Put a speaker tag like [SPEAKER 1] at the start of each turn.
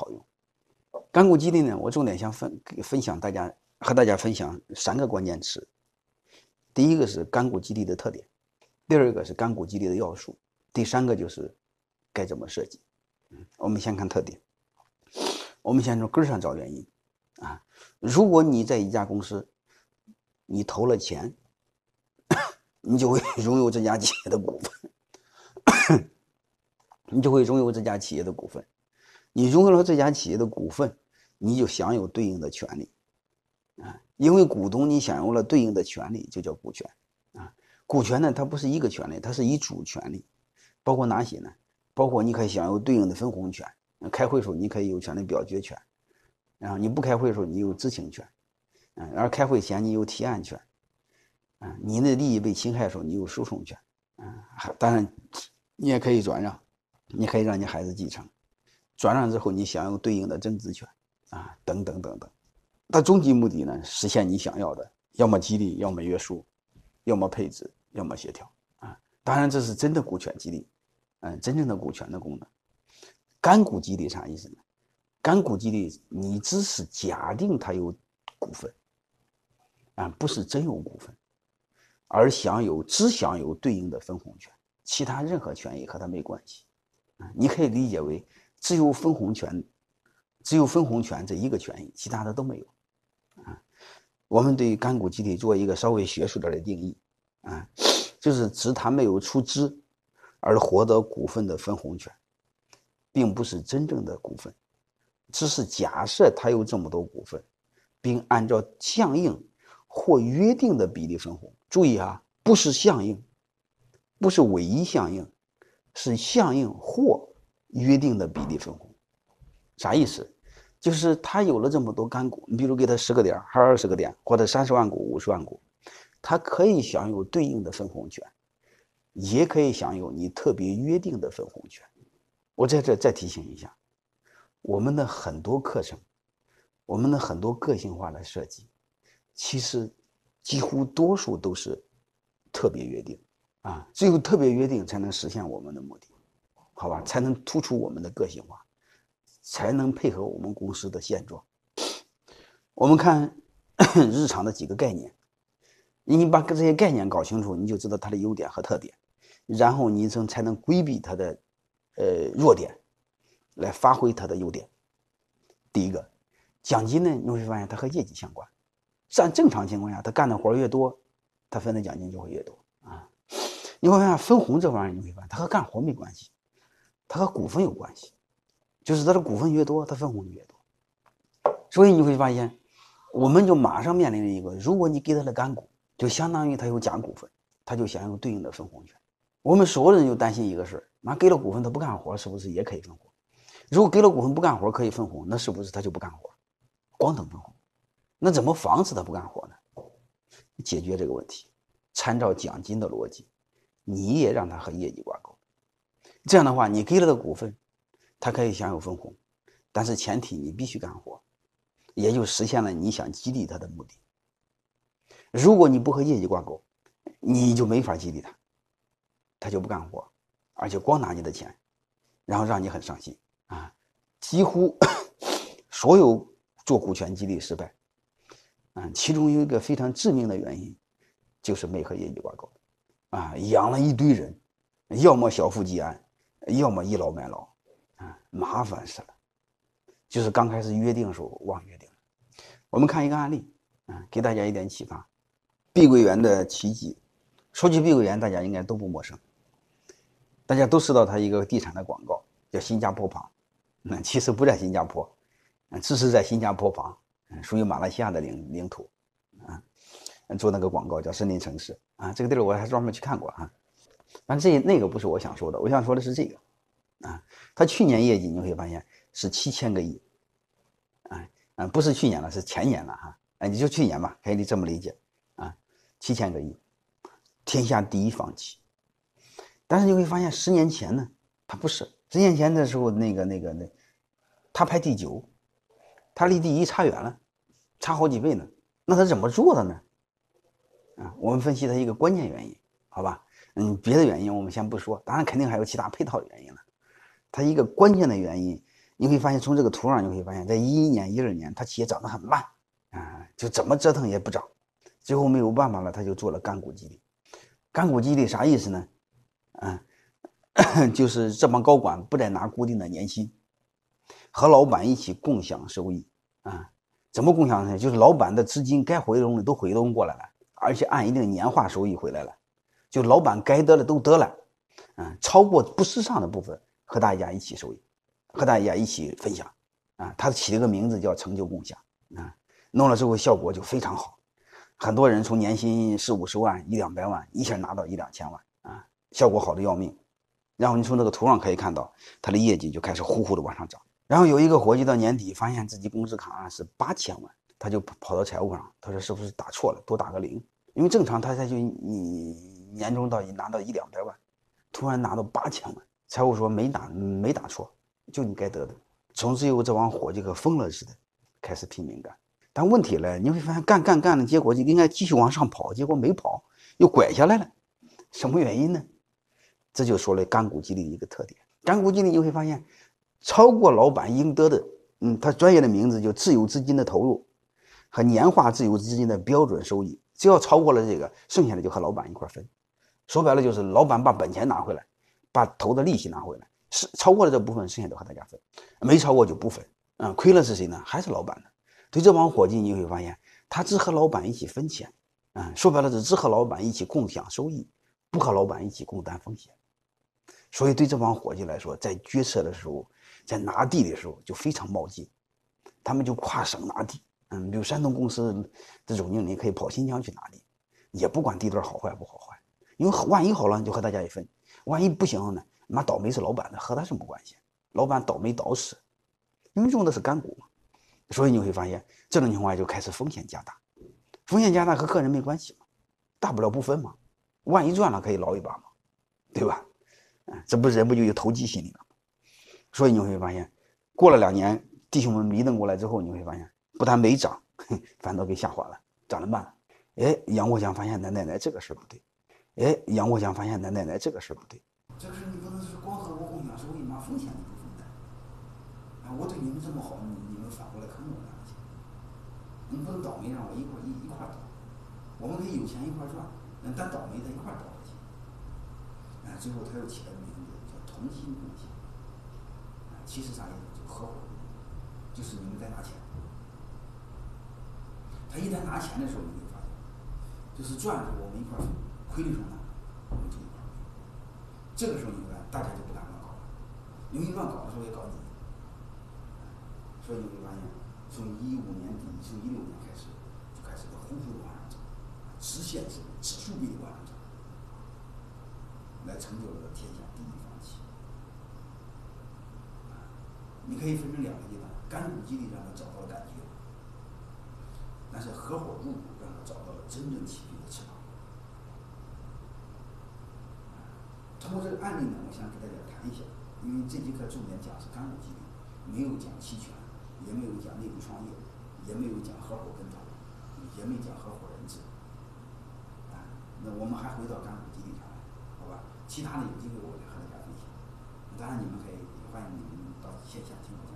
[SPEAKER 1] 好用。干股激励呢，我重点想分分享大家和大家分享三个关键词。第一个是干股激励的特点，第二个是干股激励的要素，第三个就是该怎么设计。我们先看特点，我们先从根上找原因啊。如果你在一家公司，你投了钱，你就会 拥有这家企业的股份，你就会拥有这家企业的股份。你拥有了这家企业的股份，你就享有对应的权利啊。因为股东你享有了对应的权利，就叫股权啊。股权呢，它不是一个权利，它是一组权利，包括哪些呢？包括你可以享有对应的分红权，开会时候你可以有权利表决权，然后你不开会的时候你有知情权。嗯，而开会前你有提案权，嗯，你的利益被侵害的时候你有诉讼权，嗯，当然你也可以转让，你可以让你孩子继承，转让之后你享有对应的增值权，啊，等等等等。它终极目的呢，实现你想要的，要么激励，要么约束，要么配置，要么协调，啊，当然这是真的股权激励，嗯，真正的股权的功能。干股激励啥意思呢？干股激励你只是假定它有股份。啊，不是真有股份，而享有只享有对应的分红权，其他任何权益和他没关系。啊，你可以理解为只有分红权，只有分红权这一个权益，其他的都没有。啊，我们对干股集体做一个稍微学术点的定义，啊，就是指他没有出资而获得股份的分红权，并不是真正的股份，只是假设他有这么多股份，并按照相应。或约定的比例分红，注意啊，不是相应，不是唯一相应，是相应或约定的比例分红。啥意思？就是他有了这么多干股，你比如给他十个点，还是二十个点，或者三十万股、五十万股，他可以享有对应的分红权，也可以享有你特别约定的分红权。我在这再提醒一下，我们的很多课程，我们的很多个性化的设计。其实，几乎多数都是特别约定啊，只有特别约定才能实现我们的目的，好吧？才能突出我们的个性化，才能配合我们公司的现状。我们看 日常的几个概念，你把这些概念搞清楚，你就知道它的优点和特点，然后你才才能规避它的呃弱点，来发挥它的优点。第一个，奖金呢，你会发现它和业绩相关。按正常情况下，他干的活越多，他分的奖金就会越多啊。你会发现分红这玩意儿，你会发现它和干活没关系，它和股份有关系，就是他的股份越多，他分红就越多。所以你会发现，我们就马上面临着一个：如果你给他的干股，就相当于他有假股份，他就享有对应的分红权。我们所有人就担心一个事儿：那给了股份他不干活，是不是也可以分红？如果给了股份不干活可以分红，那是不是他就不干活，光等分红？那怎么防止他不干活呢？解决这个问题，参照奖金的逻辑，你也让他和业绩挂钩。这样的话，你给了他股份，他可以享有分红，但是前提你必须干活，也就实现了你想激励他的目的。如果你不和业绩挂钩，你就没法激励他，他就不干活，而且光拿你的钱，然后让你很伤心啊！几乎 所有做股权激励失败。啊，其中有一个非常致命的原因，就是没和业绩挂钩，啊，养了一堆人，要么小富即安，要么倚老卖老，啊，麻烦死了。就是刚开始约定的时候忘约定了。我们看一个案例，啊，给大家一点启发。碧桂园的奇迹，说起碧桂园，大家应该都不陌生，大家都知道它一个地产的广告，叫新加坡旁，那其实不在新加坡，嗯只是在新加坡旁。属于马来西亚的领领土，啊，做那个广告叫森林城市啊，这个地儿我还专门去看过啊。但这那个不是我想说的，我想说的是这个，啊，他去年业绩你会发现是七千个亿，啊啊，不是去年了，是前年了哈，哎，你就去年吧，可以这么理解啊，七千个亿，天下第一房企。但是你会发现十年前呢，他不是十年前的时候那个那个那，他排第九。他离第一差远了，差好几倍呢。那他怎么做的呢？啊，我们分析它一个关键原因，好吧？嗯，别的原因我们先不说，当然肯定还有其他配套的原因了。他一个关键的原因，你会发现从这个图上你会发现，在一一年、一二年，他企业长得很慢啊，就怎么折腾也不涨，最后没有办法了，他就做了干股激励。干股激励啥意思呢？嗯，就是这帮高管不再拿固定的年薪，和老板一起共享收益啊。怎么共享呢？就是老板的资金该回笼的都回笼过来了，而且按一定年化收益回来了，就老板该得的都得了，嗯，超过不时尚的部分和大家一起收益，和大家一起分享，啊，他起了个名字叫成就共享，啊，弄了之后效果就非常好，很多人从年薪四五十万、一两百万一下拿到一两千万，啊，效果好的要命，然后你从这个图上可以看到，他的业绩就开始呼呼的往上涨。然后有一个伙计到年底发现自己工资卡是八千万，他就跑到财务上，他说是不是打错了，多打个零？因为正常他才就你年终到拿到一两百万，突然拿到八千万，财务说没打没打错，就你该得的。从此以后这帮伙计和疯了似的，开始拼命干。但问题呢，你会发现干干干的结果就应该继续往上跑，结果没跑，又拐下来了。什么原因呢？这就说了干股激励的一个特点。干股激励你会发现。超过老板应得的，嗯，他专业的名字就自有资金的投入和年化自由资金的标准收益，只要超过了这个，剩下的就和老板一块分。说白了就是老板把本钱拿回来，把投的利息拿回来，是超过了这部分，剩下的和大家分，没超过就不分。嗯，亏了是谁呢？还是老板呢？对这帮伙计，你会发现他只和老板一起分钱，嗯，说白了是只和老板一起共享收益，不和老板一起共担风险。所以对这帮伙计来说，在决策的时候。在拿地的时候就非常冒进，他们就跨省拿地，嗯，比如山东公司的总经理可以跑新疆去拿地，也不管地段好坏不好，因为万一好了你就和大家一分，万一不行了呢，妈倒霉是老板的，和他什么关系？老板倒霉倒死，因为用的是干股嘛，所以你会发现这种情况下就开始风险加大，风险加大和个人没关系嘛，大不了不分嘛，万一赚了可以捞一把嘛，对吧？嗯，这不人不就有投机心理了？所以你会发现，过了两年，弟兄们迷瞪过来之后，你会发现，不但没涨，反倒给下滑了，涨得慢。哎，杨国强发现奶奶奶这个事儿不对。哎，杨国强发现奶奶奶这个事儿不对。这个事你不能是光和我共享收益吗？风险你不分担。啊，我对你们这么好，你你们反过来坑我干嘛去？你不能倒霉让我一块一一块倒。我们可以有钱一块赚，但倒霉的一块倒下去。啊，最后他又起了个名字叫同心共享。其实啥意思？就合伙，就是你们在拿钱。他一旦拿钱的时候，你会发现，就是赚的我们一块分，亏的时候呢，我们就一块分。这个时候你看，大家就不敢乱搞了，因为乱搞的时候也搞你。所以你会发现，从一五年底，从一六年开始，就开始在呼呼的往上涨，直线式、指数币的往上涨，来成就了天下第一房企。你可以分成两个阶段，干股激励让他找到了感觉，但是合伙入股让他找到了真正起通过这个案例呢，我想给大家谈一下，因为这节课重点讲是干股激励，没有讲期权，也没有讲内部创业，也没有讲合伙跟投，也没讲合伙人制。啊，那我们还回到干股激励上来，好吧？其他的有机会我再和大家分享。当然你们可以欢迎你们到。线下听。